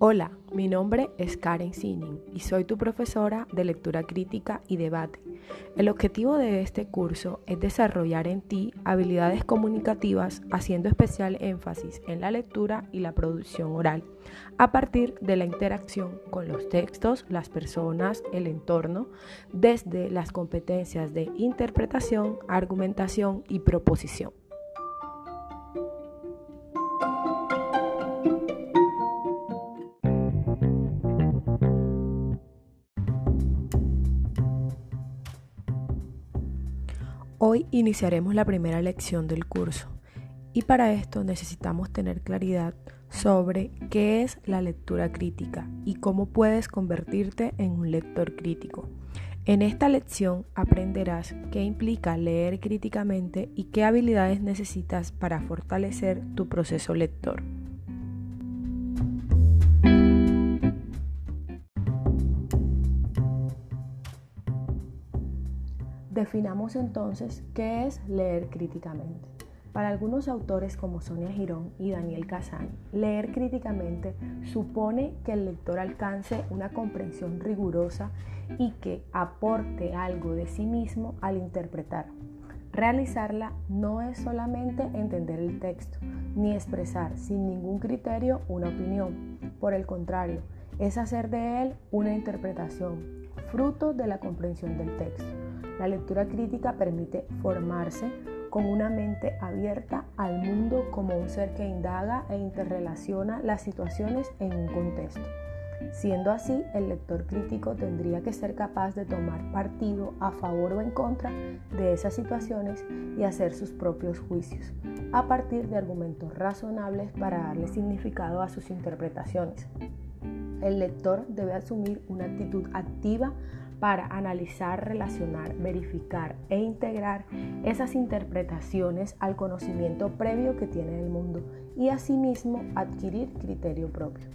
Hola, mi nombre es Karen Sinning y soy tu profesora de lectura crítica y debate. El objetivo de este curso es desarrollar en ti habilidades comunicativas haciendo especial énfasis en la lectura y la producción oral, a partir de la interacción con los textos, las personas, el entorno, desde las competencias de interpretación, argumentación y proposición. Hoy iniciaremos la primera lección del curso y para esto necesitamos tener claridad sobre qué es la lectura crítica y cómo puedes convertirte en un lector crítico. En esta lección aprenderás qué implica leer críticamente y qué habilidades necesitas para fortalecer tu proceso lector. Definamos entonces qué es leer críticamente. Para algunos autores como Sonia Girón y Daniel Casani, leer críticamente supone que el lector alcance una comprensión rigurosa y que aporte algo de sí mismo al interpretar. Realizarla no es solamente entender el texto, ni expresar sin ningún criterio una opinión. Por el contrario, es hacer de él una interpretación, fruto de la comprensión del texto. La lectura crítica permite formarse con una mente abierta al mundo como un ser que indaga e interrelaciona las situaciones en un contexto. Siendo así, el lector crítico tendría que ser capaz de tomar partido a favor o en contra de esas situaciones y hacer sus propios juicios, a partir de argumentos razonables para darle significado a sus interpretaciones. El lector debe asumir una actitud activa para analizar, relacionar, verificar e integrar esas interpretaciones al conocimiento previo que tiene el mundo y asimismo adquirir criterio propio.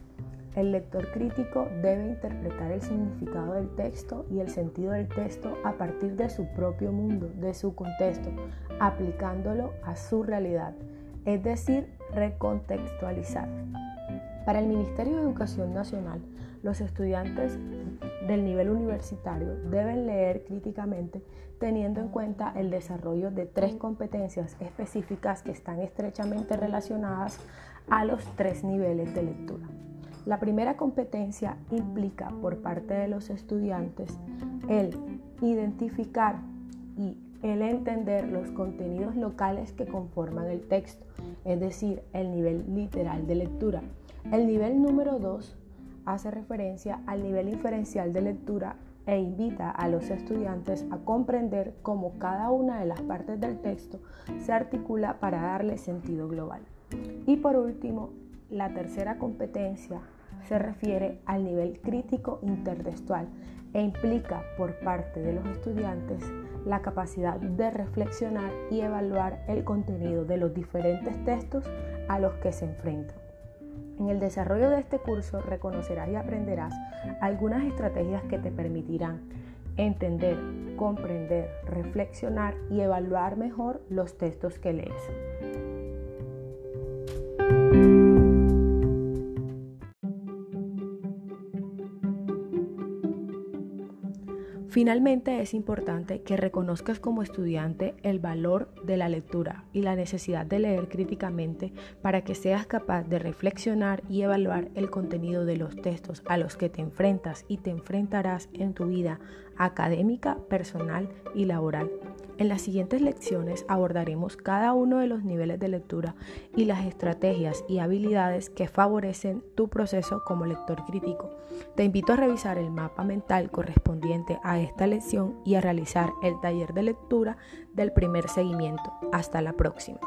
El lector crítico debe interpretar el significado del texto y el sentido del texto a partir de su propio mundo, de su contexto, aplicándolo a su realidad, es decir, recontextualizar. Para el Ministerio de Educación Nacional, los estudiantes del nivel universitario deben leer críticamente teniendo en cuenta el desarrollo de tres competencias específicas que están estrechamente relacionadas a los tres niveles de lectura. La primera competencia implica por parte de los estudiantes el identificar y el entender los contenidos locales que conforman el texto, es decir, el nivel literal de lectura. El nivel número 2 hace referencia al nivel inferencial de lectura e invita a los estudiantes a comprender cómo cada una de las partes del texto se articula para darle sentido global. Y por último, la tercera competencia se refiere al nivel crítico intertextual e implica por parte de los estudiantes la capacidad de reflexionar y evaluar el contenido de los diferentes textos a los que se enfrentan. En el desarrollo de este curso reconocerás y aprenderás algunas estrategias que te permitirán entender, comprender, reflexionar y evaluar mejor los textos que lees. Finalmente es importante que reconozcas como estudiante el valor de la lectura y la necesidad de leer críticamente para que seas capaz de reflexionar y evaluar el contenido de los textos a los que te enfrentas y te enfrentarás en tu vida académica, personal y laboral. En las siguientes lecciones abordaremos cada uno de los niveles de lectura y las estrategias y habilidades que favorecen tu proceso como lector crítico. Te invito a revisar el mapa mental correspondiente a esta lección y a realizar el taller de lectura del primer seguimiento. Hasta la próxima.